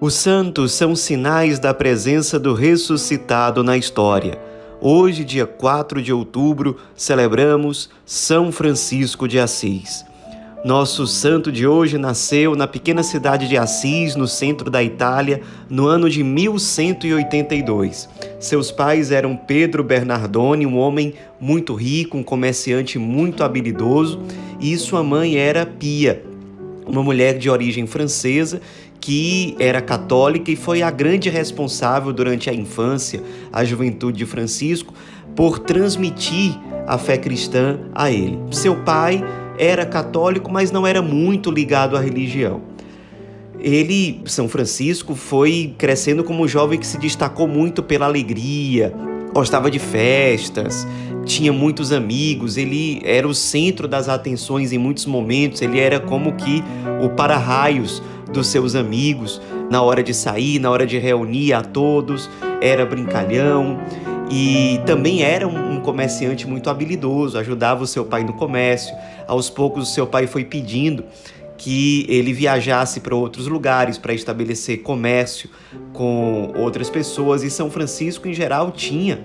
Os santos são sinais da presença do ressuscitado na história. Hoje, dia 4 de outubro, celebramos São Francisco de Assis. Nosso santo de hoje nasceu na pequena cidade de Assis, no centro da Itália, no ano de 1182. Seus pais eram Pedro Bernardoni, um homem muito rico, um comerciante muito habilidoso, e sua mãe era Pia, uma mulher de origem francesa que era católica e foi a grande responsável durante a infância, a juventude de Francisco, por transmitir a fé cristã a ele. Seu pai era católico, mas não era muito ligado à religião. Ele, São Francisco, foi crescendo como um jovem que se destacou muito pela alegria, gostava de festas, tinha muitos amigos, ele era o centro das atenções em muitos momentos, ele era como que o para-raios dos seus amigos na hora de sair, na hora de reunir a todos, era brincalhão e também era um comerciante muito habilidoso, ajudava o seu pai no comércio. Aos poucos, o seu pai foi pedindo que ele viajasse para outros lugares para estabelecer comércio com outras pessoas e São Francisco em geral tinha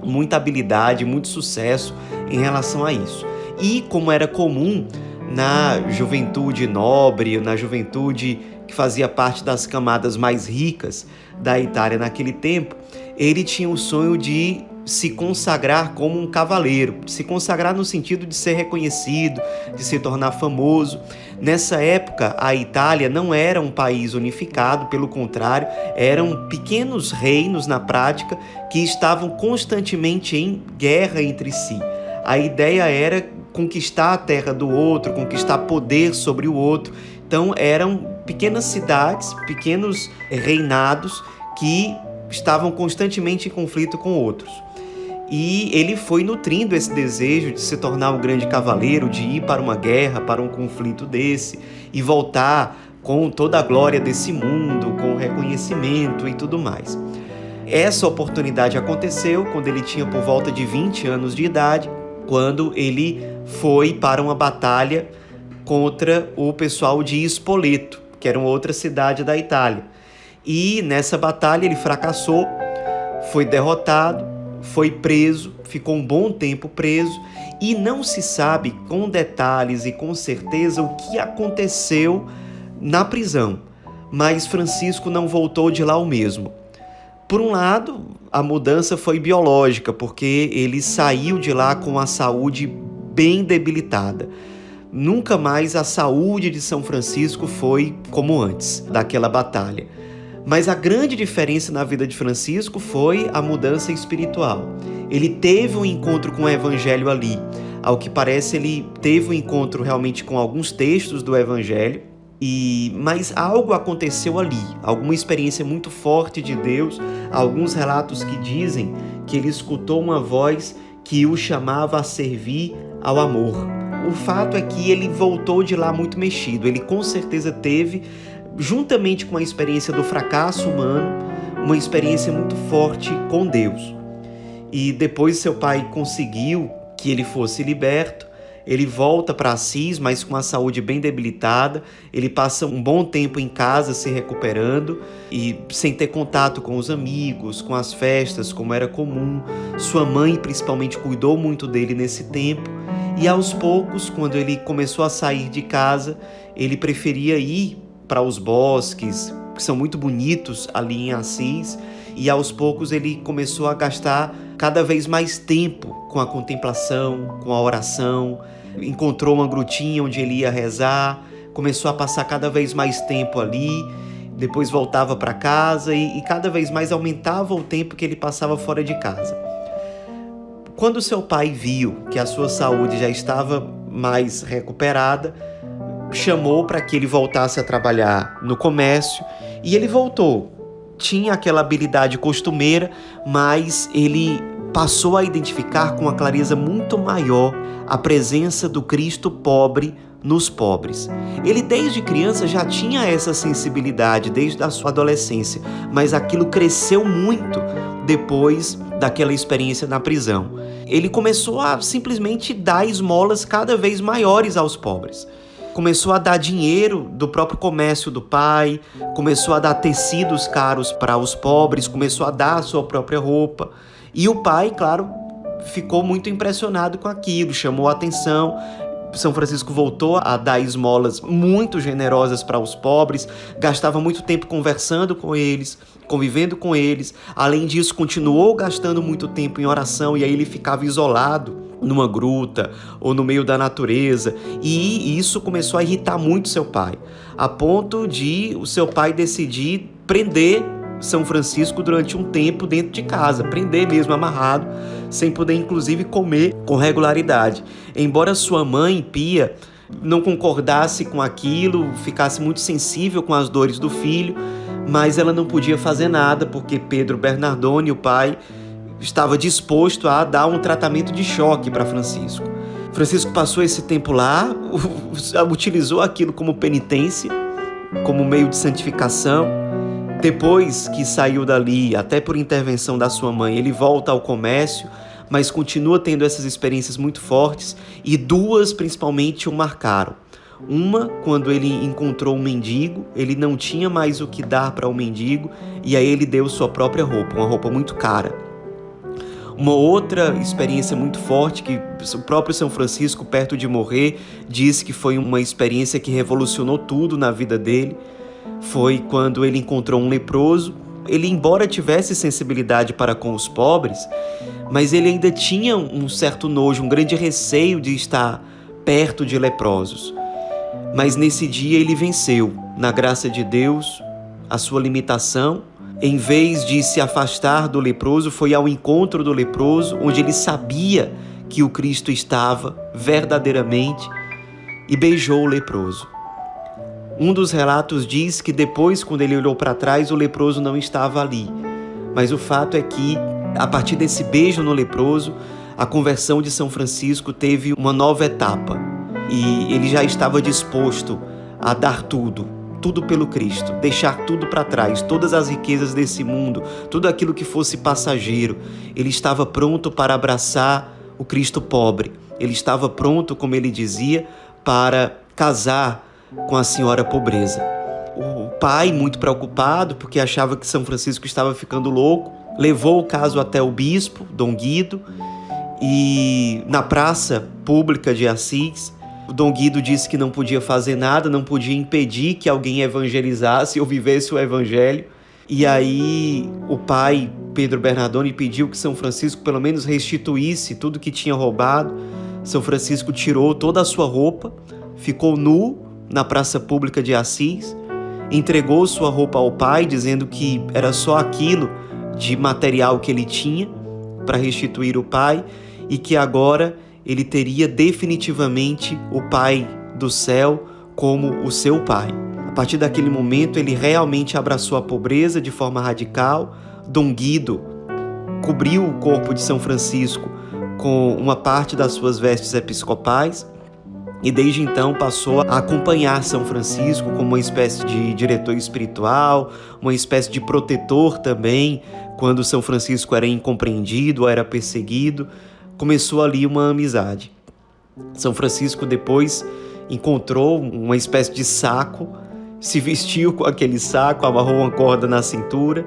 muita habilidade, muito sucesso em relação a isso. E como era comum na juventude nobre, na juventude que fazia parte das camadas mais ricas da Itália naquele tempo, ele tinha o sonho de se consagrar como um cavaleiro, se consagrar no sentido de ser reconhecido, de se tornar famoso. Nessa época, a Itália não era um país unificado, pelo contrário, eram pequenos reinos na prática que estavam constantemente em guerra entre si. A ideia era conquistar a terra do outro, conquistar poder sobre o outro. Então eram pequenas cidades, pequenos reinados que estavam constantemente em conflito com outros. E ele foi nutrindo esse desejo de se tornar um grande cavaleiro, de ir para uma guerra, para um conflito desse e voltar com toda a glória desse mundo, com reconhecimento e tudo mais. Essa oportunidade aconteceu quando ele tinha por volta de 20 anos de idade, quando ele foi para uma batalha contra o pessoal de Spoleto, que era uma outra cidade da Itália. E nessa batalha ele fracassou, foi derrotado, foi preso, ficou um bom tempo preso e não se sabe com detalhes e com certeza o que aconteceu na prisão. Mas Francisco não voltou de lá o mesmo. Por um lado, a mudança foi biológica, porque ele saiu de lá com a saúde bem debilitada. Nunca mais a saúde de São Francisco foi como antes daquela batalha. Mas a grande diferença na vida de Francisco foi a mudança espiritual. Ele teve um encontro com o evangelho ali. Ao que parece, ele teve um encontro realmente com alguns textos do evangelho e mas algo aconteceu ali, alguma experiência muito forte de Deus, alguns relatos que dizem que ele escutou uma voz que o chamava a servir ao amor. O fato é que ele voltou de lá muito mexido. Ele com certeza teve, juntamente com a experiência do fracasso humano, uma experiência muito forte com Deus. E depois seu pai conseguiu que ele fosse liberto ele volta para Assis, mas com a saúde bem debilitada. Ele passa um bom tempo em casa se recuperando e sem ter contato com os amigos, com as festas, como era comum. Sua mãe, principalmente, cuidou muito dele nesse tempo. E aos poucos, quando ele começou a sair de casa, ele preferia ir para os bosques, que são muito bonitos ali em Assis, e aos poucos ele começou a gastar cada vez mais tempo com a contemplação, com a oração, encontrou uma grutinha onde ele ia rezar, começou a passar cada vez mais tempo ali, depois voltava para casa e, e cada vez mais aumentava o tempo que ele passava fora de casa. Quando seu pai viu que a sua saúde já estava mais recuperada, chamou para que ele voltasse a trabalhar no comércio e ele voltou tinha aquela habilidade costumeira, mas ele passou a identificar com uma clareza muito maior a presença do Cristo pobre nos pobres. Ele desde criança já tinha essa sensibilidade desde a sua adolescência, mas aquilo cresceu muito depois daquela experiência na prisão. Ele começou a simplesmente dar esmolas cada vez maiores aos pobres. Começou a dar dinheiro do próprio comércio do pai, começou a dar tecidos caros para os pobres, começou a dar a sua própria roupa. E o pai, claro, ficou muito impressionado com aquilo, chamou a atenção são Francisco voltou a dar esmolas muito generosas para os pobres, gastava muito tempo conversando com eles, convivendo com eles. Além disso, continuou gastando muito tempo em oração e aí ele ficava isolado numa gruta ou no meio da natureza. E isso começou a irritar muito seu pai, a ponto de o seu pai decidir prender são Francisco durante um tempo dentro de casa, prender mesmo amarrado, sem poder inclusive comer com regularidade. Embora sua mãe, Pia, não concordasse com aquilo, ficasse muito sensível com as dores do filho, mas ela não podia fazer nada porque Pedro Bernardone, o pai, estava disposto a dar um tratamento de choque para Francisco. Francisco passou esse tempo lá, utilizou aquilo como penitência, como meio de santificação depois que saiu dali, até por intervenção da sua mãe, ele volta ao comércio, mas continua tendo essas experiências muito fortes e duas principalmente o marcaram. Uma, quando ele encontrou um mendigo, ele não tinha mais o que dar para o um mendigo e aí ele deu sua própria roupa, uma roupa muito cara. Uma outra experiência muito forte que o próprio São Francisco, perto de morrer, disse que foi uma experiência que revolucionou tudo na vida dele foi quando ele encontrou um leproso. Ele, embora tivesse sensibilidade para com os pobres, mas ele ainda tinha um certo nojo, um grande receio de estar perto de leprosos. Mas nesse dia ele venceu, na graça de Deus, a sua limitação. Em vez de se afastar do leproso, foi ao encontro do leproso, onde ele sabia que o Cristo estava verdadeiramente e beijou o leproso. Um dos relatos diz que depois, quando ele olhou para trás, o leproso não estava ali. Mas o fato é que, a partir desse beijo no leproso, a conversão de São Francisco teve uma nova etapa. E ele já estava disposto a dar tudo, tudo pelo Cristo, deixar tudo para trás, todas as riquezas desse mundo, tudo aquilo que fosse passageiro. Ele estava pronto para abraçar o Cristo pobre. Ele estava pronto, como ele dizia, para casar com a senhora pobreza. O pai, muito preocupado, porque achava que São Francisco estava ficando louco, levou o caso até o bispo, Dom Guido, e na praça pública de Assis, o Dom Guido disse que não podia fazer nada, não podia impedir que alguém evangelizasse ou vivesse o evangelho. E aí o pai, Pedro Bernardone, pediu que São Francisco pelo menos restituísse tudo que tinha roubado. São Francisco tirou toda a sua roupa, ficou nu na praça pública de Assis, entregou sua roupa ao pai, dizendo que era só aquilo de material que ele tinha para restituir o pai e que agora ele teria definitivamente o pai do céu como o seu pai. A partir daquele momento, ele realmente abraçou a pobreza de forma radical. Dom Guido cobriu o corpo de São Francisco com uma parte das suas vestes episcopais e desde então passou a acompanhar São Francisco como uma espécie de diretor espiritual, uma espécie de protetor também, quando São Francisco era incompreendido era perseguido. Começou ali uma amizade. São Francisco depois encontrou uma espécie de saco, se vestiu com aquele saco, amarrou uma corda na cintura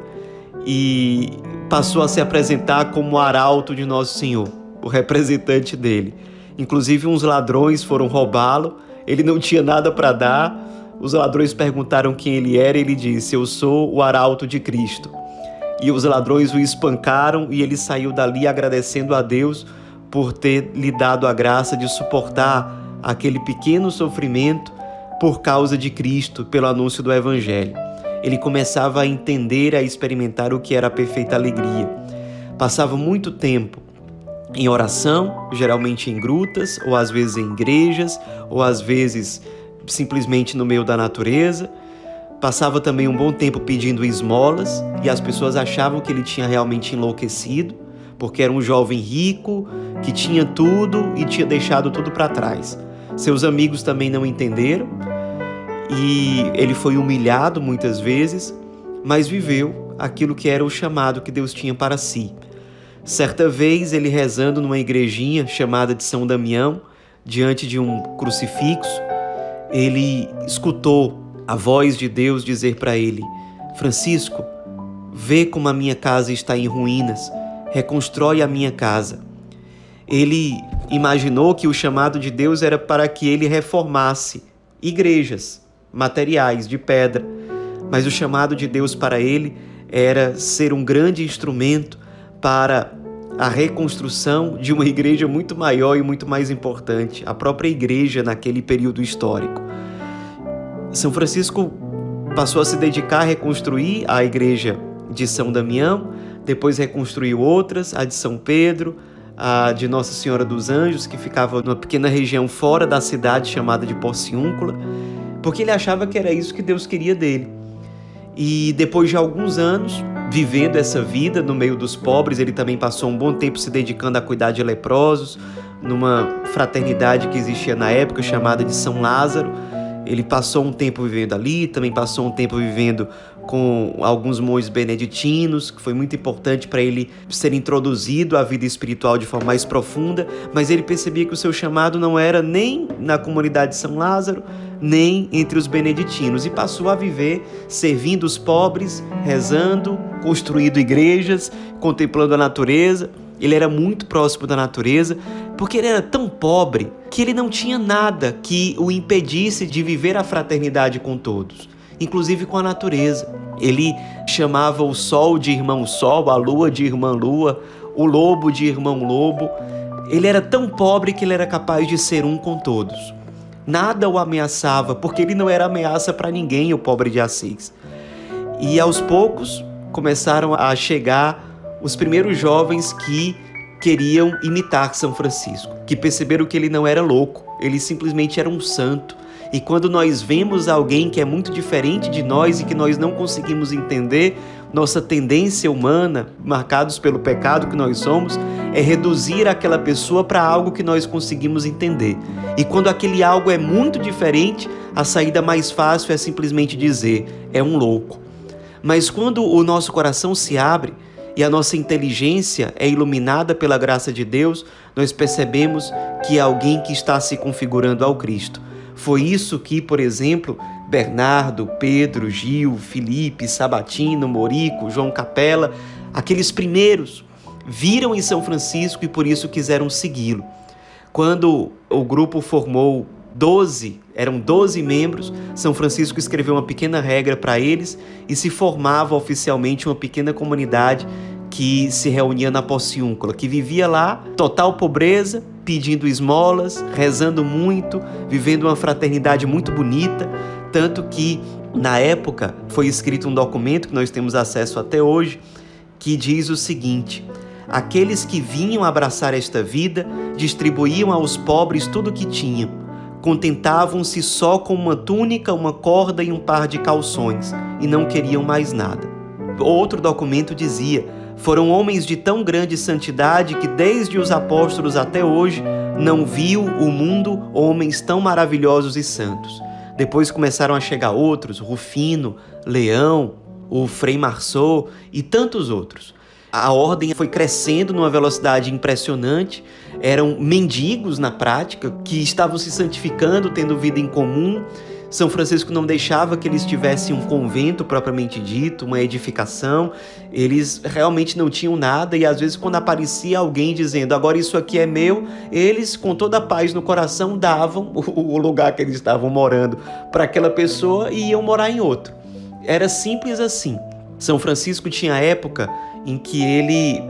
e passou a se apresentar como arauto de Nosso Senhor, o representante dele. Inclusive, uns ladrões foram roubá-lo, ele não tinha nada para dar. Os ladrões perguntaram quem ele era e ele disse: Eu sou o arauto de Cristo. E os ladrões o espancaram e ele saiu dali agradecendo a Deus por ter lhe dado a graça de suportar aquele pequeno sofrimento por causa de Cristo, pelo anúncio do Evangelho. Ele começava a entender, a experimentar o que era a perfeita alegria. Passava muito tempo em oração, geralmente em grutas, ou às vezes em igrejas, ou às vezes simplesmente no meio da natureza. Passava também um bom tempo pedindo esmolas e as pessoas achavam que ele tinha realmente enlouquecido, porque era um jovem rico que tinha tudo e tinha deixado tudo para trás. Seus amigos também não entenderam e ele foi humilhado muitas vezes, mas viveu aquilo que era o chamado que Deus tinha para si. Certa vez, ele rezando numa igrejinha chamada de São Damião, diante de um crucifixo, ele escutou a voz de Deus dizer para ele: Francisco, vê como a minha casa está em ruínas, reconstrói a minha casa. Ele imaginou que o chamado de Deus era para que ele reformasse igrejas materiais de pedra, mas o chamado de Deus para ele era ser um grande instrumento para a reconstrução de uma igreja muito maior e muito mais importante, a própria igreja naquele período histórico. São Francisco passou a se dedicar a reconstruir a igreja de São Damião, depois reconstruiu outras, a de São Pedro, a de Nossa Senhora dos Anjos, que ficava numa pequena região fora da cidade chamada de Porciúncula, porque ele achava que era isso que Deus queria dele. E depois de alguns anos, vivendo essa vida no meio dos pobres, ele também passou um bom tempo se dedicando a cuidar de leprosos, numa fraternidade que existia na época chamada de São Lázaro. Ele passou um tempo vivendo ali, também passou um tempo vivendo com alguns monges beneditinos, que foi muito importante para ele ser introduzido à vida espiritual de forma mais profunda, mas ele percebia que o seu chamado não era nem na comunidade de São Lázaro, nem entre os beneditinos, e passou a viver servindo os pobres, rezando, construindo igrejas, contemplando a natureza. Ele era muito próximo da natureza, porque ele era tão pobre que ele não tinha nada que o impedisse de viver a fraternidade com todos inclusive com a natureza. Ele chamava o sol de irmão sol, a lua de irmã lua, o lobo de irmão lobo. Ele era tão pobre que ele era capaz de ser um com todos. Nada o ameaçava, porque ele não era ameaça para ninguém, o pobre de Assis. E aos poucos começaram a chegar os primeiros jovens que queriam imitar São Francisco, que perceberam que ele não era louco, ele simplesmente era um santo e quando nós vemos alguém que é muito diferente de nós e que nós não conseguimos entender, nossa tendência humana, marcados pelo pecado que nós somos, é reduzir aquela pessoa para algo que nós conseguimos entender. E quando aquele algo é muito diferente, a saída mais fácil é simplesmente dizer: é um louco. Mas quando o nosso coração se abre, e a nossa inteligência é iluminada pela graça de Deus, nós percebemos que é alguém que está se configurando ao Cristo. Foi isso que, por exemplo, Bernardo, Pedro, Gil, Felipe, Sabatino, Morico, João Capela, aqueles primeiros, viram em São Francisco e por isso quiseram segui-lo. Quando o grupo formou 12, eram 12 membros, São Francisco escreveu uma pequena regra para eles e se formava oficialmente uma pequena comunidade que se reunia na Pociúncula, que vivia lá, total pobreza, pedindo esmolas, rezando muito, vivendo uma fraternidade muito bonita, tanto que na época foi escrito um documento que nós temos acesso até hoje, que diz o seguinte: Aqueles que vinham abraçar esta vida distribuíam aos pobres tudo o que tinham. Contentavam-se só com uma túnica, uma corda e um par de calções, e não queriam mais nada. Outro documento dizia: foram homens de tão grande santidade que, desde os apóstolos até hoje, não viu o mundo homens tão maravilhosos e santos. Depois começaram a chegar outros, Rufino, Leão, o Frei Marceau e tantos outros. A ordem foi crescendo numa velocidade impressionante. Eram mendigos na prática que estavam se santificando, tendo vida em comum são Francisco não deixava que eles tivessem um convento propriamente dito, uma edificação. Eles realmente não tinham nada e às vezes quando aparecia alguém dizendo agora isso aqui é meu, eles com toda a paz no coração davam o lugar que eles estavam morando para aquela pessoa e iam morar em outro. Era simples assim. São Francisco tinha época em que ele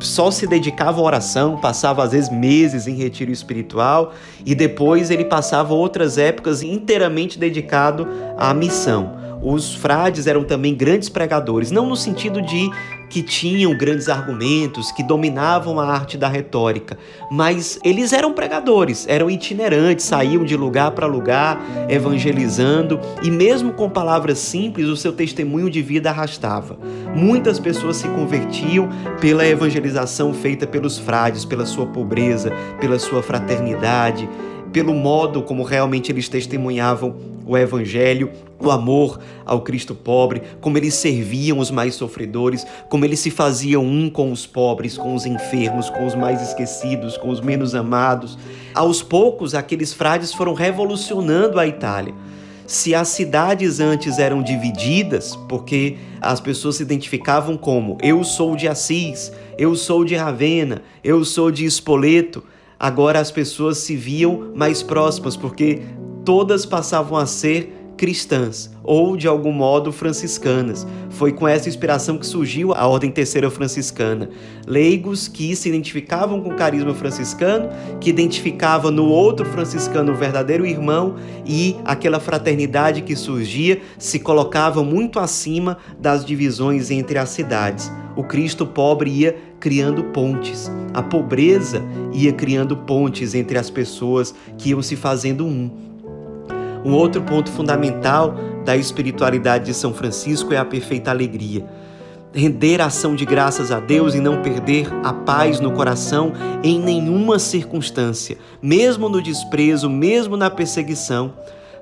só se dedicava à oração, passava às vezes meses em retiro espiritual e depois ele passava outras épocas inteiramente dedicado à missão. Os frades eram também grandes pregadores, não no sentido de que tinham grandes argumentos, que dominavam a arte da retórica, mas eles eram pregadores, eram itinerantes, saíam de lugar para lugar evangelizando e, mesmo com palavras simples, o seu testemunho de vida arrastava. Muitas pessoas se convertiam pela evangelização feita pelos frades, pela sua pobreza, pela sua fraternidade pelo modo como realmente eles testemunhavam o Evangelho, o amor ao Cristo pobre, como eles serviam os mais sofredores, como eles se faziam um com os pobres, com os enfermos, com os mais esquecidos, com os menos amados. Aos poucos, aqueles frades foram revolucionando a Itália. Se as cidades antes eram divididas, porque as pessoas se identificavam como eu sou de Assis, eu sou de Ravenna, eu sou de Spoleto, agora as pessoas se viam mais próximas, porque todas passavam a ser cristãs ou de algum modo franciscanas. Foi com essa inspiração que surgiu a Ordem Terceira Franciscana. Leigos que se identificavam com o carisma franciscano, que identificava no outro franciscano o verdadeiro irmão e aquela fraternidade que surgia se colocava muito acima das divisões entre as cidades. O Cristo pobre ia criando pontes. A pobreza ia criando pontes entre as pessoas que iam se fazendo um. Um outro ponto fundamental da espiritualidade de São Francisco é a perfeita alegria. Render ação de graças a Deus e não perder a paz no coração em nenhuma circunstância, mesmo no desprezo, mesmo na perseguição.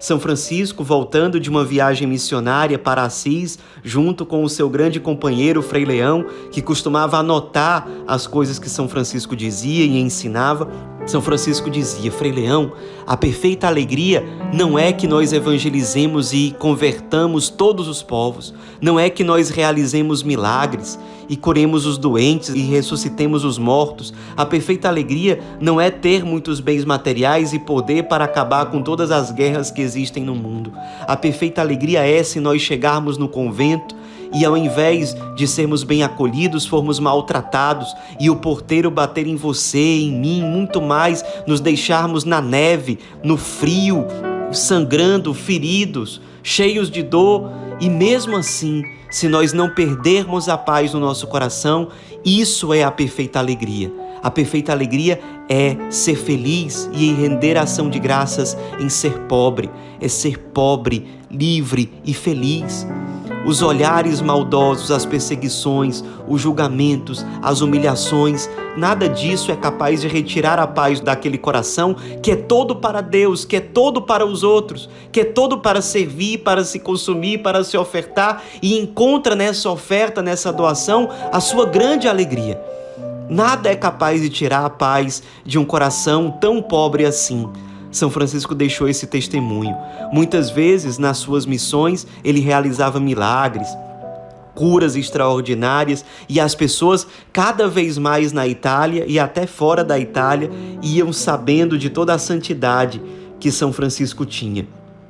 São Francisco, voltando de uma viagem missionária para Assis, junto com o seu grande companheiro Frei Leão, que costumava anotar as coisas que São Francisco dizia e ensinava, são Francisco dizia, Frei Leão, a perfeita alegria não é que nós evangelizemos e convertamos todos os povos, não é que nós realizemos milagres e curemos os doentes e ressuscitemos os mortos. A perfeita alegria não é ter muitos bens materiais e poder para acabar com todas as guerras que existem no mundo. A perfeita alegria é se nós chegarmos no convento e ao invés de sermos bem acolhidos, formos maltratados e o porteiro bater em você, em mim, muito mais, nos deixarmos na neve, no frio, sangrando, feridos, cheios de dor, e mesmo assim, se nós não perdermos a paz no nosso coração, isso é a perfeita alegria. A perfeita alegria é ser feliz e render ação de graças em ser pobre, é ser pobre, livre e feliz os olhares maldosos, as perseguições, os julgamentos, as humilhações, nada disso é capaz de retirar a paz daquele coração que é todo para Deus, que é todo para os outros, que é todo para servir, para se consumir, para se ofertar e encontra nessa oferta, nessa doação, a sua grande alegria. Nada é capaz de tirar a paz de um coração tão pobre assim. São Francisco deixou esse testemunho. Muitas vezes, nas suas missões, ele realizava milagres, curas extraordinárias e as pessoas, cada vez mais na Itália e até fora da Itália, iam sabendo de toda a santidade que São Francisco tinha.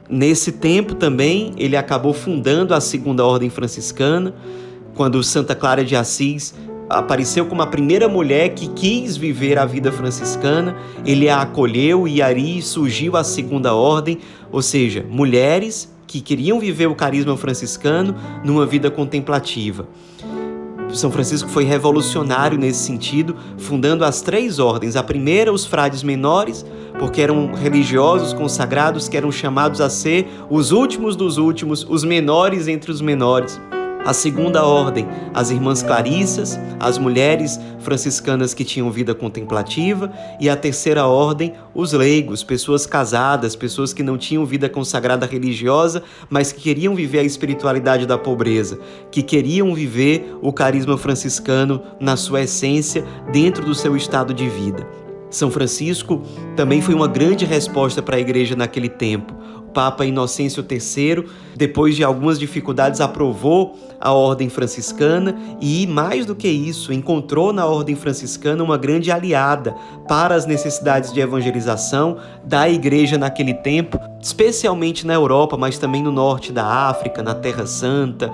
Nesse tempo também, ele acabou fundando a Segunda Ordem Franciscana, quando Santa Clara de Assis apareceu como a primeira mulher que quis viver a vida franciscana, ele a acolheu e aí surgiu a segunda ordem, ou seja, mulheres que queriam viver o carisma franciscano numa vida contemplativa. São Francisco foi revolucionário nesse sentido, fundando as três ordens. A primeira, os frades menores, porque eram religiosos consagrados que eram chamados a ser os últimos dos últimos, os menores entre os menores. A segunda ordem, as irmãs Clarissas, as mulheres franciscanas que tinham vida contemplativa, e a terceira ordem, os leigos, pessoas casadas, pessoas que não tinham vida consagrada religiosa, mas que queriam viver a espiritualidade da pobreza, que queriam viver o carisma franciscano na sua essência, dentro do seu estado de vida. São Francisco também foi uma grande resposta para a igreja naquele tempo. Papa Inocêncio III, depois de algumas dificuldades, aprovou a ordem franciscana e, mais do que isso, encontrou na ordem franciscana uma grande aliada para as necessidades de evangelização da igreja naquele tempo, especialmente na Europa, mas também no norte da África, na Terra Santa.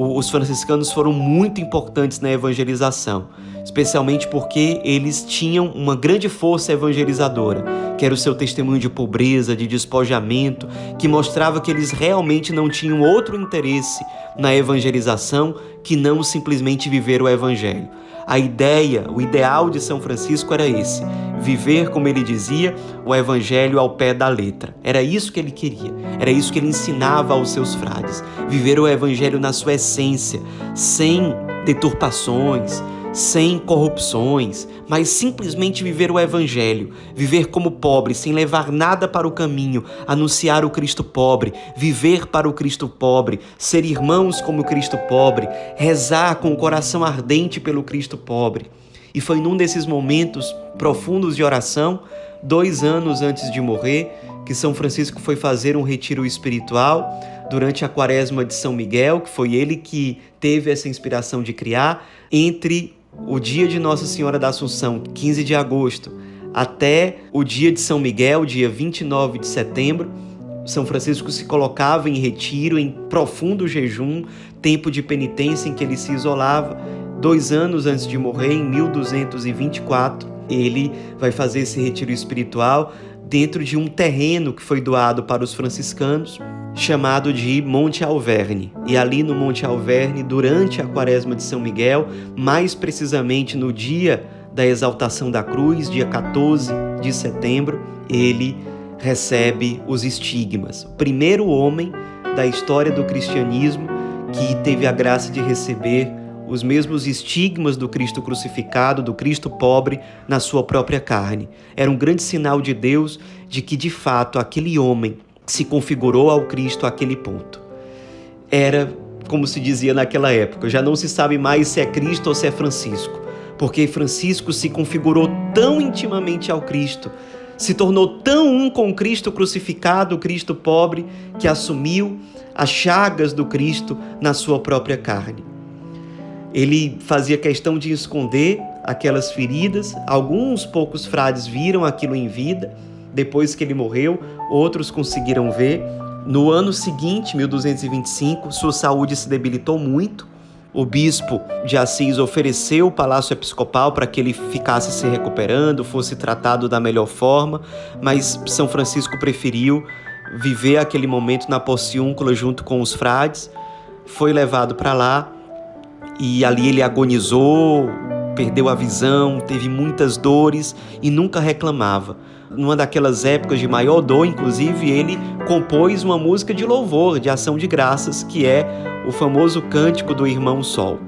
Os franciscanos foram muito importantes na evangelização especialmente porque eles tinham uma grande força evangelizadora, que era o seu testemunho de pobreza, de despojamento, que mostrava que eles realmente não tinham outro interesse na evangelização que não simplesmente viver o evangelho. A ideia, o ideal de São Francisco era esse: viver, como ele dizia, o evangelho ao pé da letra. Era isso que ele queria, era isso que ele ensinava aos seus frades: viver o evangelho na sua essência, sem deturpações, sem corrupções, mas simplesmente viver o Evangelho, viver como pobre, sem levar nada para o caminho, anunciar o Cristo pobre, viver para o Cristo pobre, ser irmãos como o Cristo pobre, rezar com o coração ardente pelo Cristo pobre. E foi num desses momentos profundos de oração, dois anos antes de morrer, que São Francisco foi fazer um retiro espiritual durante a quaresma de São Miguel, que foi ele que teve essa inspiração de criar, entre o dia de Nossa Senhora da Assunção, 15 de agosto, até o dia de São Miguel, dia 29 de setembro, São Francisco se colocava em retiro, em profundo jejum, tempo de penitência em que ele se isolava. Dois anos antes de morrer, em 1224, ele vai fazer esse retiro espiritual dentro de um terreno que foi doado para os franciscanos chamado de Monte Alverne. E ali no Monte Alverne, durante a Quaresma de São Miguel, mais precisamente no dia da exaltação da cruz, dia 14 de setembro, ele recebe os estigmas. O primeiro homem da história do cristianismo que teve a graça de receber os mesmos estigmas do Cristo crucificado, do Cristo pobre, na sua própria carne. Era um grande sinal de Deus de que, de fato, aquele homem se configurou ao Cristo àquele ponto. Era, como se dizia naquela época, já não se sabe mais se é Cristo ou se é Francisco, porque Francisco se configurou tão intimamente ao Cristo, se tornou tão um com Cristo crucificado, Cristo pobre, que assumiu as chagas do Cristo na sua própria carne. Ele fazia questão de esconder aquelas feridas. Alguns poucos frades viram aquilo em vida, depois que ele morreu, outros conseguiram ver. No ano seguinte, 1225, sua saúde se debilitou muito. O bispo de Assis ofereceu o palácio episcopal para que ele ficasse se recuperando, fosse tratado da melhor forma, mas São Francisco preferiu viver aquele momento na Porciúncula junto com os frades. Foi levado para lá e ali ele agonizou, perdeu a visão, teve muitas dores e nunca reclamava. Numa daquelas épocas de maior dor, inclusive, ele compôs uma música de louvor, de ação de graças, que é o famoso cântico do Irmão Sol.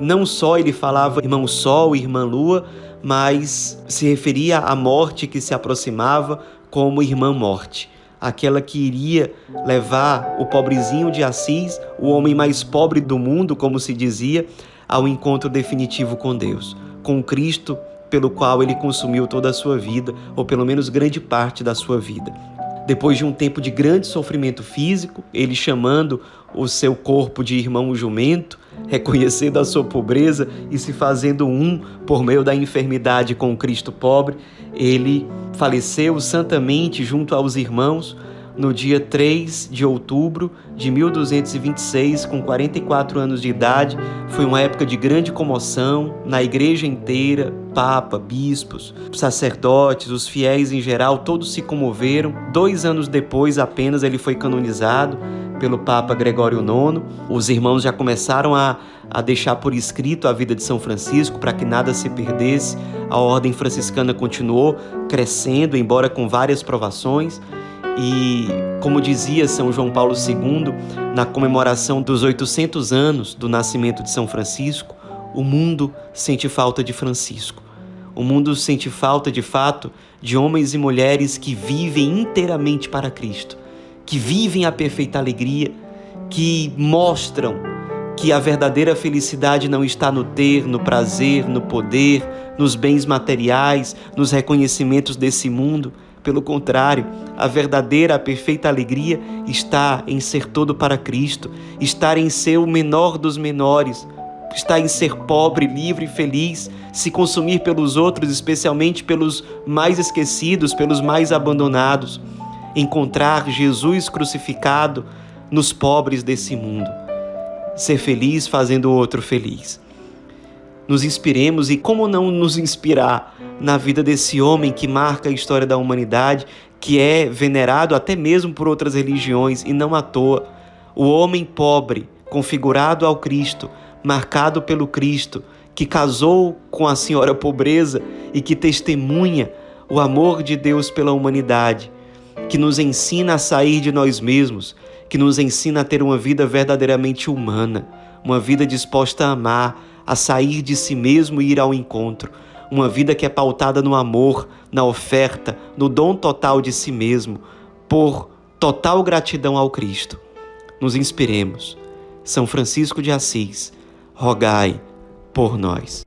Não só ele falava Irmão Sol, Irmã Lua, mas se referia à morte que se aproximava como Irmã Morte aquela que iria levar o pobrezinho de Assis, o homem mais pobre do mundo, como se dizia, ao encontro definitivo com Deus, com Cristo, pelo qual ele consumiu toda a sua vida, ou pelo menos grande parte da sua vida. Depois de um tempo de grande sofrimento físico, ele chamando o seu corpo de irmão jumento, reconhecendo a sua pobreza e se fazendo um por meio da enfermidade com o Cristo pobre, ele faleceu santamente junto aos irmãos no dia 3 de outubro de 1226, com 44 anos de idade. Foi uma época de grande comoção na igreja inteira, papa, bispos, sacerdotes, os fiéis em geral, todos se comoveram. Dois anos depois apenas ele foi canonizado pelo Papa Gregório IX. Os irmãos já começaram a, a deixar por escrito a vida de São Francisco para que nada se perdesse. A ordem franciscana continuou crescendo, embora com várias provações. E, como dizia São João Paulo II, na comemoração dos 800 anos do nascimento de São Francisco, o mundo sente falta de Francisco. O mundo sente falta, de fato, de homens e mulheres que vivem inteiramente para Cristo, que vivem a perfeita alegria, que mostram que a verdadeira felicidade não está no ter, no prazer, no poder, nos bens materiais, nos reconhecimentos desse mundo. Pelo contrário, a verdadeira, a perfeita alegria está em ser todo para Cristo, estar em ser o menor dos menores, está em ser pobre, livre e feliz, se consumir pelos outros, especialmente pelos mais esquecidos, pelos mais abandonados, encontrar Jesus crucificado nos pobres desse mundo, ser feliz fazendo o outro feliz. Nos inspiremos e como não nos inspirar na vida desse homem que marca a história da humanidade, que é venerado até mesmo por outras religiões e não à toa. O homem pobre, configurado ao Cristo, marcado pelo Cristo, que casou com a Senhora Pobreza e que testemunha o amor de Deus pela humanidade, que nos ensina a sair de nós mesmos, que nos ensina a ter uma vida verdadeiramente humana, uma vida disposta a amar, a sair de si mesmo e ir ao encontro. Uma vida que é pautada no amor, na oferta, no dom total de si mesmo, por total gratidão ao Cristo. Nos inspiremos. São Francisco de Assis, rogai por nós.